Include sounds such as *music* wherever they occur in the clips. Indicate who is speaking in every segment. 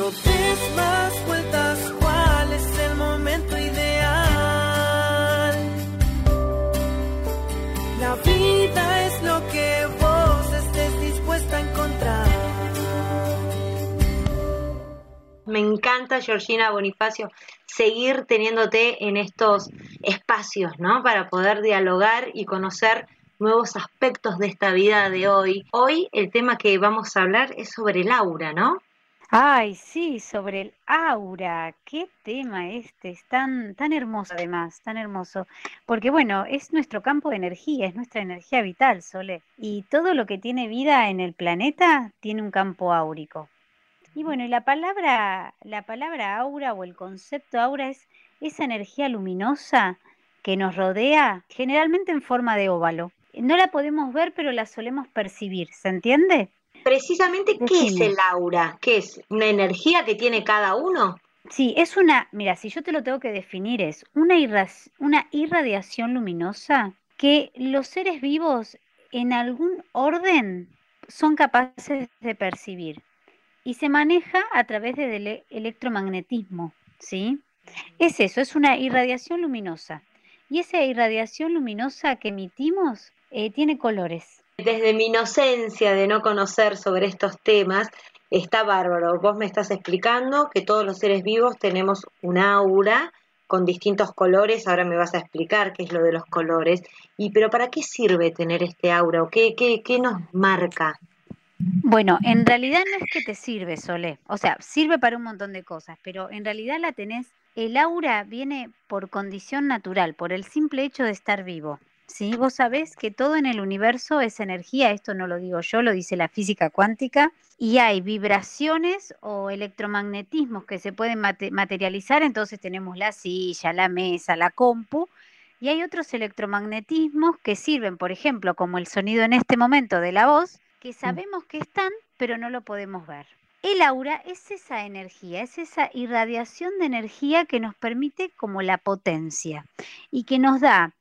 Speaker 1: No des más vueltas, ¿cuál es el momento ideal? La vida es lo que vos estés dispuesta a encontrar.
Speaker 2: Me encanta, Georgina Bonifacio, seguir teniéndote en estos espacios, ¿no? Para poder dialogar y conocer nuevos aspectos de esta vida de hoy. Hoy el tema que vamos a hablar es sobre el aura, ¿no?
Speaker 3: Ay, sí, sobre el aura. Qué tema este, es tan, tan hermoso además, tan hermoso. Porque bueno, es nuestro campo de energía, es nuestra energía vital, Sole. Y todo lo que tiene vida en el planeta tiene un campo áurico. Y bueno, y la palabra, la palabra aura o el concepto aura es esa energía luminosa que nos rodea, generalmente en forma de óvalo. No la podemos ver, pero la solemos percibir, ¿se entiende?
Speaker 2: Precisamente, ¿qué es el aura? ¿Qué es? ¿Una energía que tiene cada uno?
Speaker 3: Sí, es una, mira, si yo te lo tengo que definir, es una, una irradiación luminosa que los seres vivos en algún orden son capaces de percibir y se maneja a través del electromagnetismo, ¿sí? Es eso, es una irradiación luminosa. Y esa irradiación luminosa que emitimos eh, tiene colores.
Speaker 2: Desde mi inocencia de no conocer sobre estos temas, está bárbaro. Vos me estás explicando que todos los seres vivos tenemos un aura con distintos colores. Ahora me vas a explicar qué es lo de los colores. Y pero ¿para qué sirve tener este aura o qué, qué, qué nos marca?
Speaker 3: Bueno, en realidad no es que te sirve, Solé. O sea, sirve para un montón de cosas, pero en realidad la tenés. El aura viene por condición natural, por el simple hecho de estar vivo. ¿Sí? Vos sabés que todo en el universo es energía, esto no lo digo yo, lo dice la física cuántica, y hay vibraciones o electromagnetismos que se pueden materializar, entonces tenemos la silla, la mesa, la compu, y hay otros electromagnetismos que sirven, por ejemplo, como el sonido en este momento de la voz, que mm. sabemos que están, pero no lo podemos ver. El aura es esa energía, es esa irradiación de energía que nos permite como la potencia y que nos da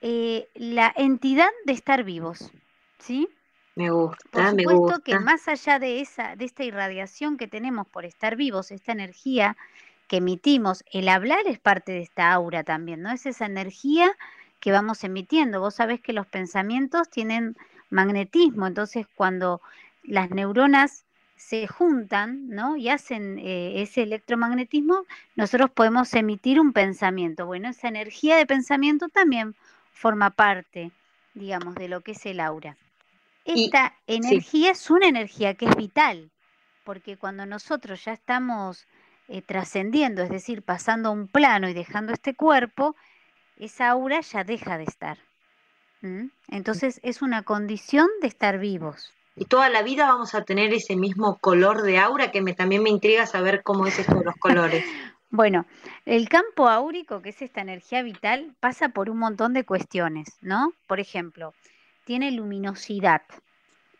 Speaker 3: eh, la entidad de estar vivos, ¿sí?
Speaker 2: Me gusta,
Speaker 3: por
Speaker 2: supuesto
Speaker 3: que más allá de esa, de esta irradiación que tenemos por estar vivos, esta energía que emitimos, el hablar es parte de esta aura también, ¿no? Es esa energía que vamos emitiendo. Vos sabés que los pensamientos tienen magnetismo, entonces cuando las neuronas se juntan, ¿no? Y hacen eh, ese electromagnetismo, nosotros podemos emitir un pensamiento. Bueno, esa energía de pensamiento también forma parte, digamos, de lo que es el aura. Esta energía es una energía que es vital, porque cuando nosotros ya estamos eh, trascendiendo, es decir, pasando a un plano y dejando este cuerpo, esa aura ya deja de estar. Entonces es una condición de estar vivos.
Speaker 2: Y toda la vida vamos a tener ese mismo color de aura que me, también me intriga saber cómo es esto de los colores. *laughs*
Speaker 3: Bueno, el campo áurico, que es esta energía vital, pasa por un montón de cuestiones, ¿no? Por ejemplo, tiene luminosidad,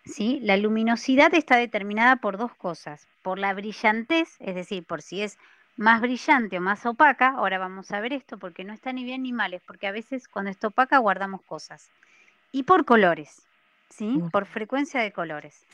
Speaker 3: ¿sí? La luminosidad está determinada por dos cosas, por la brillantez, es decir, por si es más brillante o más opaca, ahora vamos a ver esto porque no está ni bien ni mal, es porque a veces cuando está opaca guardamos cosas, y por colores, ¿sí? Por frecuencia de colores.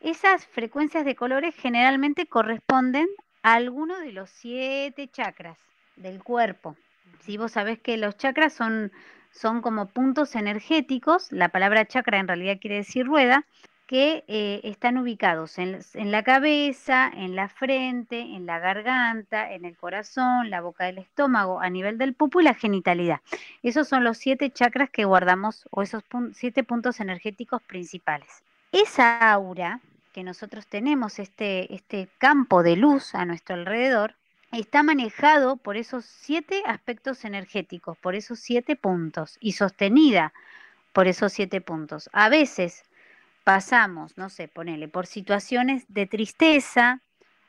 Speaker 3: Esas frecuencias de colores generalmente corresponden alguno de los siete chakras del cuerpo. Si vos sabés que los chakras son, son como puntos energéticos, la palabra chakra en realidad quiere decir rueda, que eh, están ubicados en, en, la cabeza, en la frente, en la garganta, en el corazón, la boca del estómago, a nivel del pupo y la genitalidad. Esos son los siete chakras que guardamos o esos siete puntos energéticos principales. Esa aura que nosotros tenemos, este, este campo de luz a nuestro alrededor, está manejado por esos siete aspectos energéticos, por esos siete puntos y sostenida por esos siete puntos. A veces pasamos, no sé, ponele, por situaciones de tristeza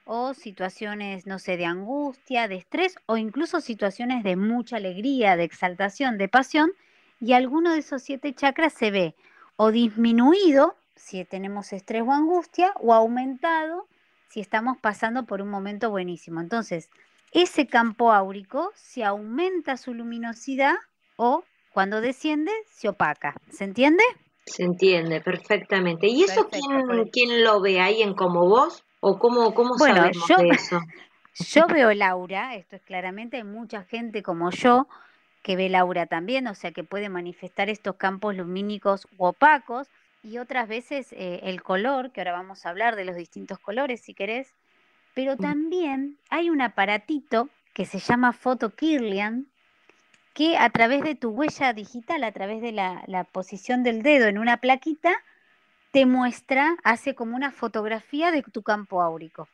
Speaker 3: o situaciones, no sé, de angustia, de estrés o incluso situaciones de mucha alegría, de exaltación, de pasión, y alguno de esos siete chakras se ve o disminuido si tenemos estrés o angustia, o aumentado si estamos pasando por un momento buenísimo. Entonces, ese campo áurico se aumenta su luminosidad o cuando desciende se opaca. ¿Se entiende?
Speaker 2: Se entiende perfectamente. ¿Y eso quién, quién, lo ve ahí en como vos? ¿O cómo, cómo
Speaker 3: Bueno,
Speaker 2: sabemos
Speaker 3: yo-
Speaker 2: de eso? *laughs*
Speaker 3: Yo veo el aura, esto es claramente, hay mucha gente como yo que ve el aura también, o sea que puede manifestar estos campos lumínicos u opacos y otras veces eh, el color, que ahora vamos a hablar de los distintos colores si querés, pero también hay un aparatito que se llama Photo Kirlian que a través de tu huella digital, a través de la, la posición del dedo en una plaquita, te muestra, hace como una fotografía de tu campo áurico.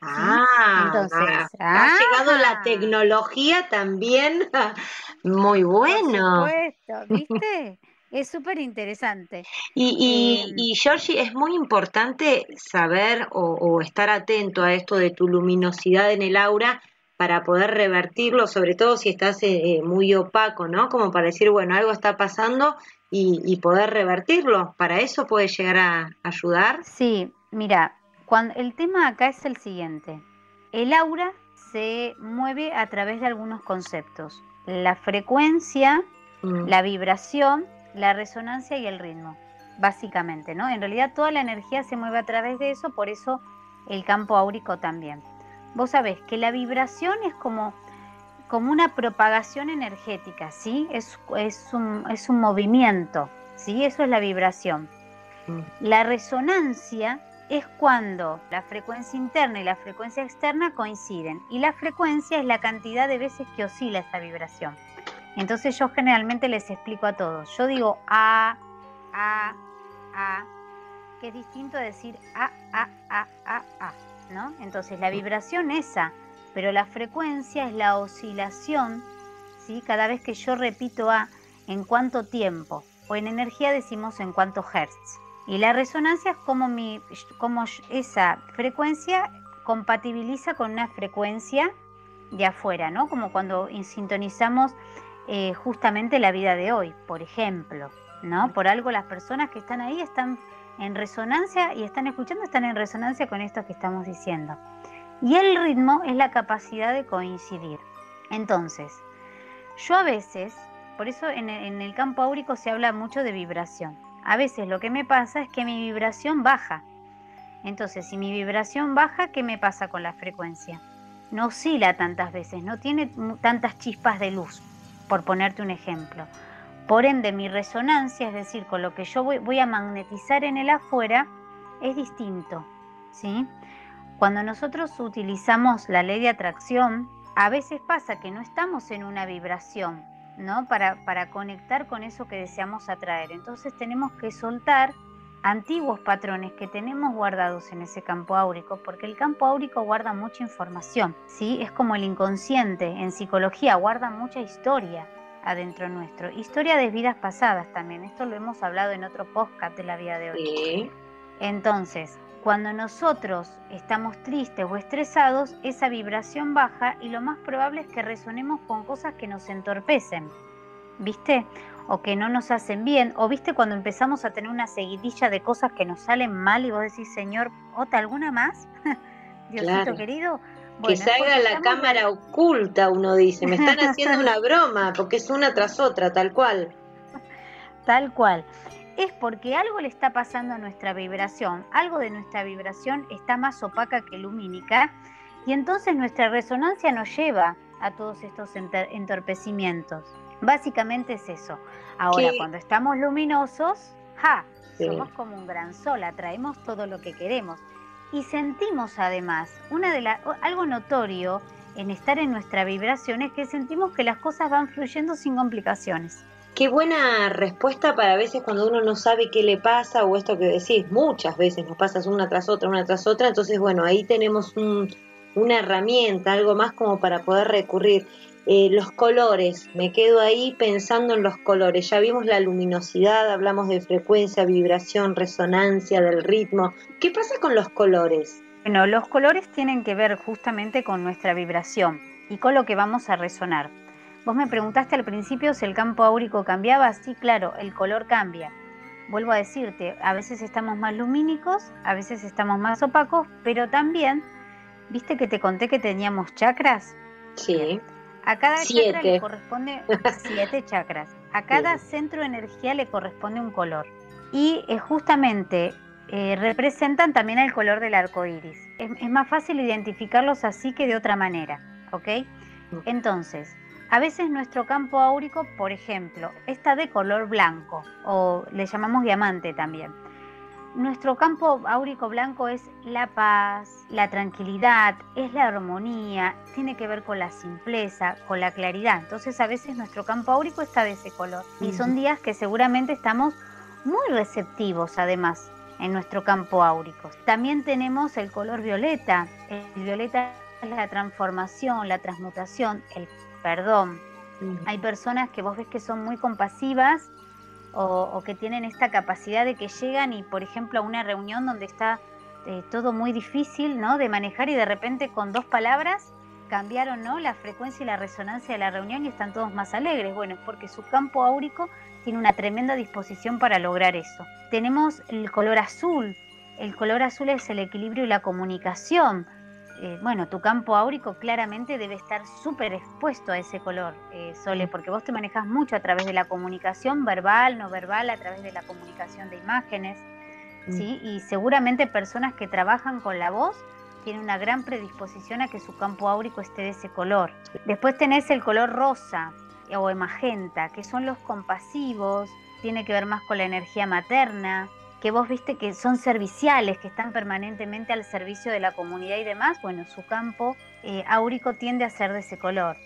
Speaker 2: Ah,
Speaker 3: Entonces,
Speaker 2: ha llegado la
Speaker 3: ah.
Speaker 2: tecnología también. *laughs* Muy
Speaker 3: Por
Speaker 2: bueno.
Speaker 3: supuesto, ¿viste? Es súper interesante.
Speaker 2: Y, y,
Speaker 3: Em,
Speaker 2: y Georgie, es muy importante saber o, o estar atento a esto de tu luminosidad en el aura para poder revertirlo, sobre todo si estás eh, muy opaco, ¿no? Como para decir, bueno, algo está pasando y, y poder revertirlo. ¿Para eso puede llegar a ayudar?
Speaker 3: Sí, mira, cuando, el tema acá es el siguiente. El aura se mueve a través de algunos conceptos. La frecuencia,
Speaker 2: Mm,
Speaker 3: la vibración, la resonancia y el ritmo, básicamente, ¿no? En realidad toda la energía se mueve a través de eso, por eso el campo áurico también. Vos sabés que la vibración es como, como una propagación energética, ¿sí? Es, es, un, es un movimiento, ¿sí? Eso es la vibración.
Speaker 2: mm.
Speaker 3: La resonancia es cuando la frecuencia interna y la frecuencia externa coinciden y la frecuencia es la cantidad de veces que oscila esa vibración. Entonces yo generalmente les explico a todos. Yo digo A, A, A, que es distinto a decir A, A, A, A, A, ¿no? Entonces la vibración es esa, pero la frecuencia es la oscilación, ¿sí? Cada vez que yo repito A, ¿en cuánto tiempo? O en energía decimos en cuántos hertz. Y la resonancia es como, mi, como esa frecuencia compatibiliza con una frecuencia de afuera, ¿no? Como cuando sintonizamos eh, justamente la vida de hoy, por ejemplo, ¿no? Por algo las personas que están ahí están en resonancia y están escuchando, están en resonancia con esto que estamos diciendo. Y el ritmo es la capacidad de coincidir. Entonces, yo a veces, por eso en el, campo áurico se habla mucho de vibración. A veces lo que me pasa es que mi vibración baja. Entonces, si mi vibración baja, ¿qué me pasa con la frecuencia? No oscila tantas veces, no tiene tantas chispas de luz, por ponerte un ejemplo. Por ende, mi resonancia, es decir, con lo que yo voy, a magnetizar en el afuera, es distinto. ¿sí? Cuando nosotros utilizamos la ley de atracción, a veces pasa que no estamos en una vibración, ¿no? Para, para conectar con eso que deseamos atraer. Entonces tenemos que soltar antiguos patrones que tenemos guardados en ese campo áurico, porque el campo áurico guarda mucha información, ¿sí? Es como el inconsciente, en psicología guarda mucha historia adentro nuestro, historia de vidas pasadas también, esto lo hemos hablado en otro podcast de la vida de hoy.
Speaker 2: Sí.
Speaker 3: Entonces, cuando nosotros estamos tristes o estresados, esa vibración baja y lo más probable es que resonemos con cosas que nos entorpecen, ¿viste? O que no nos hacen bien, o viste cuando empezamos a tener una seguidilla de cosas que nos salen mal y vos decís, Señor, ¿otra alguna más? *laughs* Diosito
Speaker 2: Claro.
Speaker 3: querido.
Speaker 2: que
Speaker 3: Bueno,
Speaker 2: salga
Speaker 3: porque
Speaker 2: la
Speaker 3: estamos-
Speaker 2: cámara oculta, uno dice. Me están haciendo una *laughs* broma, porque es una tras otra, tal cual. *laughs*
Speaker 3: Tal cual. Es porque algo le está pasando a nuestra vibración, algo de nuestra vibración está más opaca que lumínica y entonces nuestra resonancia nos lleva a todos estos entorpecimientos. Básicamente es eso. Ahora,
Speaker 2: ¿Qué?
Speaker 3: cuando estamos luminosos, ¡ja!
Speaker 2: Sí.
Speaker 3: Somos como un gran sol, atraemos todo lo que queremos. Y sentimos además, una de la- algo notorio en estar en nuestra vibración es que sentimos que las cosas van fluyendo sin complicaciones.
Speaker 2: Qué buena respuesta para a veces cuando uno no sabe qué le pasa o esto que decís, muchas veces nos pasas una tras otra, una tras otra, entonces bueno, ahí tenemos un- una herramienta, algo más como para poder recurrir. Eh, los colores, me quedo ahí pensando en los colores, ya vimos la luminosidad, hablamos de frecuencia, vibración, resonancia, del ritmo. ¿Qué pasa con los colores?
Speaker 3: Bueno, los colores tienen que ver justamente con nuestra vibración y con lo que vamos a resonar. Vos me preguntaste al principio si el campo áurico cambiaba. Sí, claro, el color cambia. Vuelvo a decirte, a veces estamos más lumínicos, a veces estamos más opacos, pero también, ¿viste que te conté que teníamos chakras?
Speaker 2: Sí,
Speaker 3: A cada chakra le corresponde *laughs* siete chakras. A cada centro de energía le corresponde un color. Y es justamente eh, representan también el color del arco iris. Es, más fácil identificarlos así que de otra manera, ¿ok? Entonces, a veces nuestro campo áurico, por ejemplo, está de color blanco o le llamamos diamante también. Nuestro campo áurico blanco es la paz, la tranquilidad, es la armonía, tiene que ver con la simpleza, con la claridad. Entonces a veces nuestro campo áurico está de ese color. Y son días que seguramente estamos muy receptivos además en nuestro campo áurico. También tenemos el color violeta. El violeta es la transformación, la transmutación, el perdón. Hay personas que vos ves que son muy compasivas o, que tienen esta capacidad de que llegan y, por ejemplo, a una reunión donde está eh, todo muy difícil ¿no? de manejar y de repente con dos palabras cambiaron ¿no? la frecuencia y la resonancia de la reunión y están todos más alegres. Bueno, es porque su campo áurico tiene una tremenda disposición para lograr eso. Tenemos el color azul. El color azul es el equilibrio y la comunicación. Eh, bueno, tu campo áurico claramente debe estar súper expuesto a ese color, eh, Sole, porque vos te manejas mucho a través de la comunicación verbal, no verbal, a través de la comunicación de imágenes, mm. ¿sí? Y seguramente personas que trabajan con la voz tienen una gran predisposición a que su campo áurico esté de ese color. Después tenés el color rosa o magenta, que son los compasivos, tiene que ver más con la energía materna, que vos viste que son serviciales, que están permanentemente al servicio de la comunidad y demás, bueno, su campo eh, áurico tiende a ser de ese color.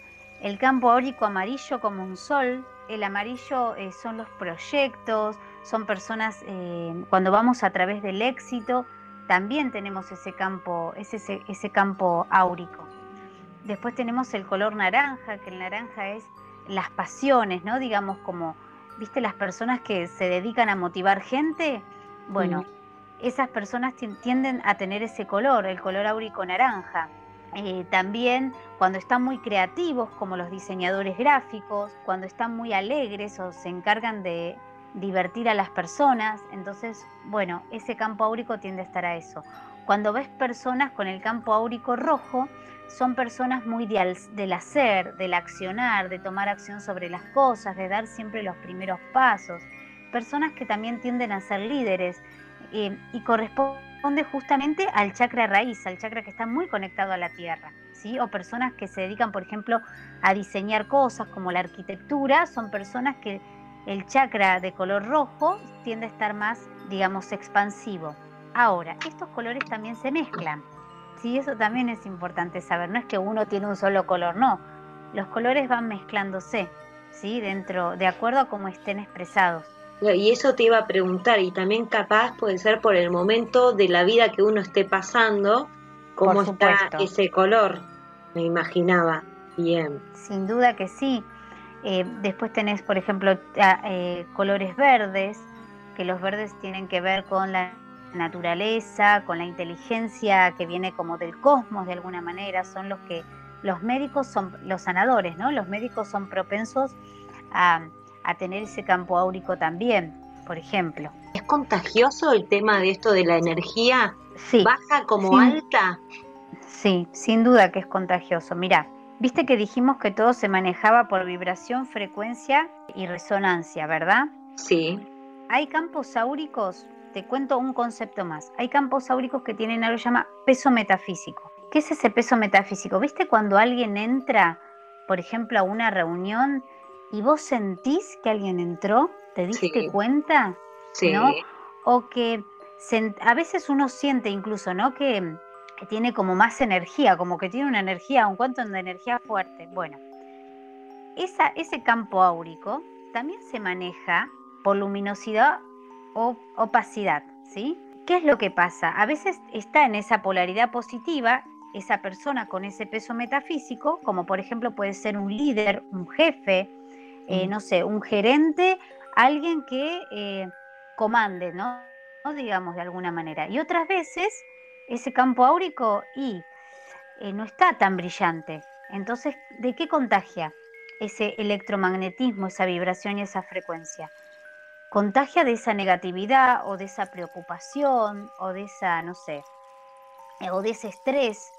Speaker 3: El campo áurico amarillo como un sol, el amarillo eh, son los proyectos, son personas, eh, cuando vamos a través del éxito, también tenemos ese campo, ese, ese campo áurico. Después tenemos el color naranja, que el naranja es las pasiones, ¿no? Digamos como, ¿viste las personas que se dedican a motivar gente? Bueno, esas personas tienden a tener ese color, el color áurico naranja. Eh, también cuando están muy creativos, como los diseñadores gráficos, cuando están muy alegres o se encargan de divertir a las personas, entonces, bueno, ese campo áurico tiende a estar a eso. Cuando ves personas con el campo áurico rojo, son personas muy del hacer, del accionar, de tomar acción sobre las cosas, de dar siempre los primeros pasos personas que también tienden a ser líderes eh, y corresponde justamente al chakra raíz, al chakra que está muy conectado a la tierra. ¿sí? O personas que se dedican, por ejemplo, a diseñar cosas como la arquitectura, son personas que el chakra de color rojo tiende a estar más, digamos, expansivo. Ahora, estos colores también se mezclan. Sí, eso también es importante saber. No es que uno tiene un solo color, no. Los colores van mezclándose, ¿sí? Dentro, de acuerdo a cómo estén expresados.
Speaker 2: Y eso te iba a preguntar, y también capaz puede ser por el momento de la vida que uno esté pasando, cómo está ese color, me imaginaba. Bien.
Speaker 3: Sin duda que sí. Eh, después tenés, por ejemplo, eh, colores verdes, que los verdes tienen que ver con la naturaleza, con la inteligencia que viene como del cosmos de alguna manera, son los que los médicos son los sanadores, ¿no? Los médicos son propensos a a tener ese campo áurico también, por ejemplo.
Speaker 2: ¿Es contagioso el tema de esto de la energía?
Speaker 3: Sí.
Speaker 2: ¿Baja como alta?
Speaker 3: Sí, sin duda que es contagioso. Mira, viste que dijimos que todo se manejaba por vibración, frecuencia y resonancia, ¿verdad?
Speaker 2: Sí.
Speaker 3: Hay campos áuricos, te cuento un concepto más. Hay campos áuricos que tienen algo que se llama peso metafísico. ¿Qué es ese peso metafísico? ¿Viste cuando alguien entra, por ejemplo, a una reunión y vos sentís que alguien entró, ¿te diste cuenta?
Speaker 2: Sí.
Speaker 3: ¿No? O que a veces uno siente incluso, ¿no? Que, tiene como más energía, como que tiene una energía, un cuanto de energía fuerte. Bueno, esa, ese campo áurico también se maneja por luminosidad o opacidad, ¿sí? ¿Qué es lo que pasa? A veces está en esa polaridad positiva esa persona con ese peso metafísico, como por ejemplo puede ser un líder, un jefe, eh, no sé, un gerente, alguien que eh, comande, ¿no? Digamos de alguna manera. Y otras veces ese campo áurico y eh, no está tan brillante. Entonces, ¿de qué contagia ese electromagnetismo, esa vibración y esa frecuencia? Contagia de esa negatividad o de esa preocupación o de esa, no sé, o de ese estrés,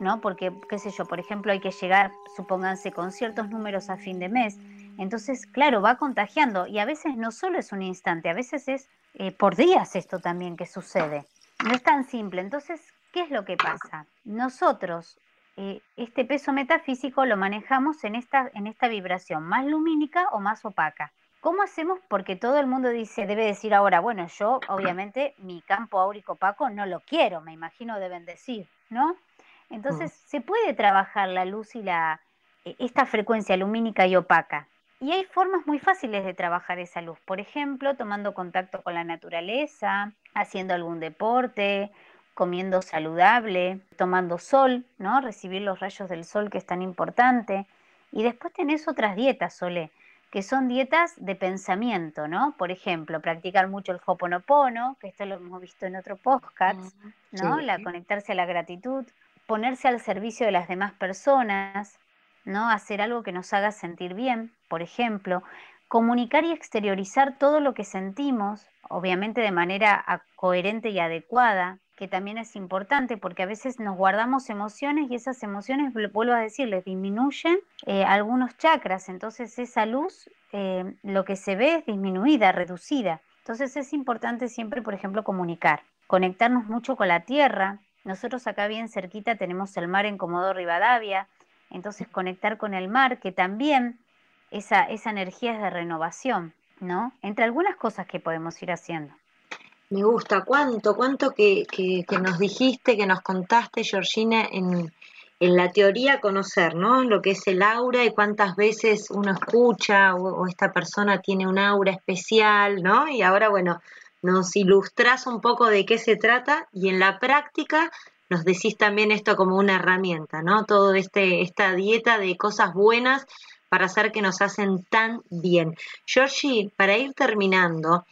Speaker 3: ¿no? Porque, qué sé yo, por ejemplo, hay que llegar, supónganse, con ciertos números a fin de mes entonces, claro, va contagiando y a veces no solo es un instante, a veces es eh, por días esto también que sucede. No es tan simple. Entonces, ¿qué es lo que pasa? Nosotros eh, este peso metafísico lo manejamos en esta, en esta vibración, más lumínica o más opaca. ¿Cómo hacemos? Porque todo el mundo dice, debe decir ahora, bueno, yo obviamente mi campo áurico opaco no lo quiero, me imagino deben decir, ¿no? Entonces se puede trabajar la luz y la, e, esta frecuencia lumínica y opaca. Y hay formas muy fáciles de trabajar esa luz, por ejemplo, tomando contacto con la naturaleza, haciendo algún deporte, comiendo saludable, tomando sol, ¿no? Recibir los rayos del sol que es tan importante. Y después tenés otras dietas, Solé, que son dietas de pensamiento, ¿no? Por ejemplo, practicar mucho el hoponopono, que esto lo hemos visto en otro podcast, ¿no? La conectarse a la gratitud, ponerse al servicio de las demás personas, ¿no? Hacer algo que nos haga sentir bien, por ejemplo, comunicar y exteriorizar todo lo que sentimos, obviamente de manera coherente y adecuada, que también es importante porque a veces nos guardamos emociones y esas emociones, vuelvo a decirles, disminuyen eh, algunos chakras, entonces esa luz eh, lo que se ve es disminuida, reducida. Entonces es importante siempre, por ejemplo, comunicar, conectarnos mucho con la tierra. Nosotros acá bien cerquita tenemos el mar en Comodoro Rivadavia, entonces conectar con el mar, que también esa, esa energía es de renovación, ¿no? Entre algunas cosas que podemos ir haciendo.
Speaker 2: Me gusta, cuánto, cuánto que, que, nos dijiste, que nos contaste, Georgina, en, en, la teoría conocer, ¿no? Lo que es el aura y cuántas veces uno escucha o, esta persona tiene un aura especial, ¿no? Y ahora, bueno, nos ilustras un poco de qué se trata y en la práctica nos decís también esto como una herramienta, ¿no? Todo este, esta dieta de cosas buenas para hacer que nos hacen tan bien. Georgie, para ir terminando,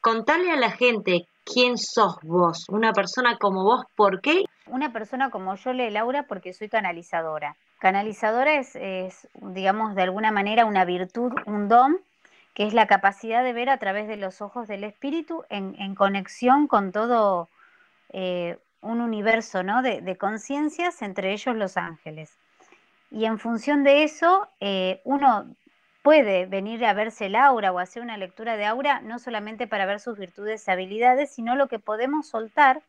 Speaker 2: contale a la gente quién sos vos, una persona como vos, ¿por qué?
Speaker 3: Una persona como yo, le Laura, porque soy canalizadora. Canalizadora es, digamos, de alguna manera una virtud, un don, que es la capacidad de ver a través de los ojos del espíritu en, conexión con todo eh, un universo ¿no? de, de conciencias, entre ellos los ángeles. Y en función de eso, eh, uno puede venir a verse el aura o hacer una lectura de aura, no solamente para ver sus virtudes y habilidades, sino lo que podemos soltar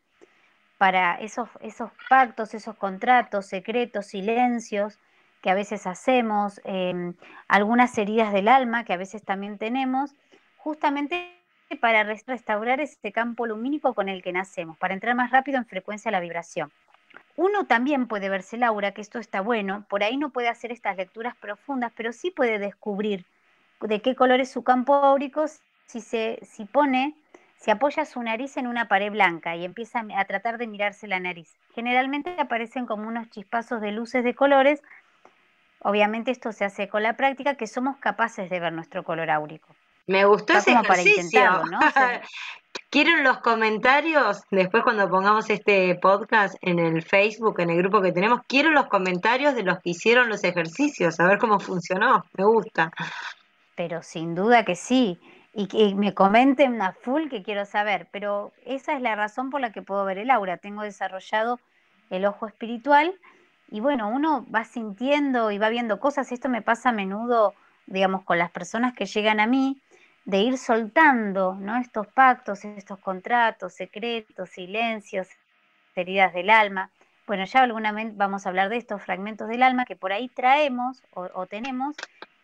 Speaker 3: para esos, esos pactos, esos contratos, secretos, silencios que a veces hacemos, em, algunas heridas del alma que a veces también tenemos, justamente para restaurar este campo lumínico con el que nacemos, para entrar más rápido en frecuencia a la vibración. Uno también puede verse Laura, que esto está bueno, por ahí no puede hacer estas lecturas profundas, pero sí puede descubrir de qué color es su campo áurico si se si pone, si apoya su nariz en una pared blanca y empieza a tratar de mirarse la nariz. Generalmente aparecen como unos chispazos de luces de colores. Obviamente esto se hace con la práctica que somos capaces de ver nuestro color áurico.
Speaker 2: Me gustó ese ejercicio. ¿no? *laughs* ¿Quieren los comentarios? Después cuando pongamos este podcast en el Facebook, en el grupo que tenemos, quiero los comentarios de los que hicieron los ejercicios, a ver cómo funcionó. Me gusta.
Speaker 3: Pero sin duda que sí. Y que me comenten una full que quiero saber. Pero esa es la razón por la que puedo ver el aura. Tengo desarrollado el ojo espiritual y bueno, uno va sintiendo y va viendo cosas. Esto me pasa a menudo, digamos, con las personas que llegan a mí de ir soltando ¿no? estos pactos, estos contratos, secretos, silencios, heridas del alma. Bueno, ya alguna vez vamos a hablar de estos fragmentos del alma que por ahí traemos o, tenemos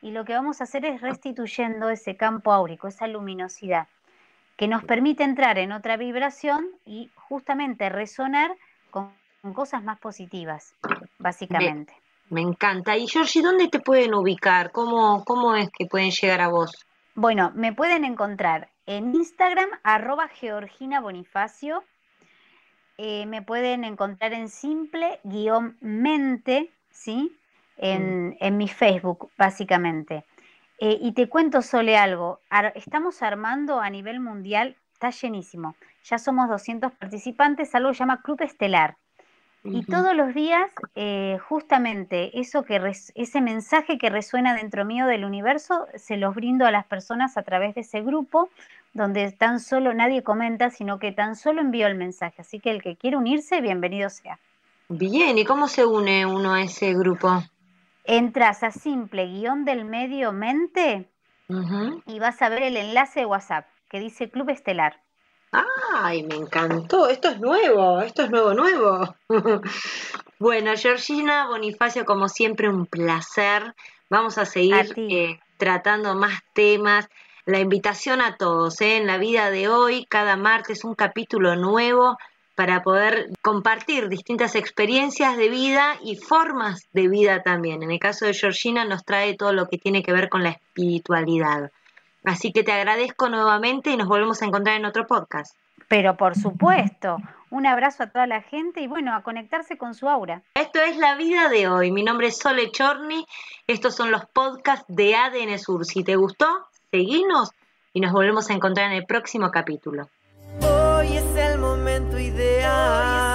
Speaker 3: y lo que vamos a hacer es restituyendo ese campo áurico, esa luminosidad, que nos permite entrar en otra vibración y justamente resonar con, cosas más positivas, básicamente.
Speaker 2: Me, encanta. Y Georgie, ¿dónde te pueden ubicar? ¿Cómo, ¿Cómo es que pueden llegar a vos?
Speaker 3: Bueno, me pueden encontrar en Instagram, arroba Georgina Bonifacio. Eh, me pueden encontrar en simple guion mente, ¿sí? En, mm. mi Facebook, básicamente. Eh, y te cuento, Sole, algo. estamos armando a nivel mundial, está llenísimo. Ya somos 200 participantes, algo que se llama Club Estelar. Y todos los días, eh, justamente eso que ese mensaje que resuena dentro mío del universo, se los brindo a las personas a través de ese grupo, donde tan solo nadie comenta, sino que tan solo envío el mensaje. Así que el que quiera unirse, bienvenido sea.
Speaker 2: Bien, ¿y cómo se une uno a ese grupo?
Speaker 3: Entras a simple guion del medio mente y vas a ver el enlace de WhatsApp que dice Club Estelar.
Speaker 2: Ay, me encantó. Esto es nuevo, esto es nuevo, nuevo. *laughs* bueno, Georgina Bonifacio, como siempre, un placer. Vamos a seguir eh, tratando más temas. La invitación a todos, ¿eh? en la vida de hoy, cada martes un capítulo nuevo para poder compartir distintas experiencias de vida y formas de vida también. En el caso de Georgina nos trae todo lo que tiene que ver con la espiritualidad. Así que te agradezco nuevamente y nos volvemos a encontrar en otro podcast.
Speaker 3: Pero por supuesto, un abrazo a toda la gente y bueno, a conectarse con su aura.
Speaker 2: Esto es la vida de hoy. Mi nombre es Sole Chorni. Estos son los podcasts de ADN Sur. Si te gustó, seguinos y nos volvemos a encontrar en el próximo capítulo.
Speaker 1: Hoy es el momento ideal.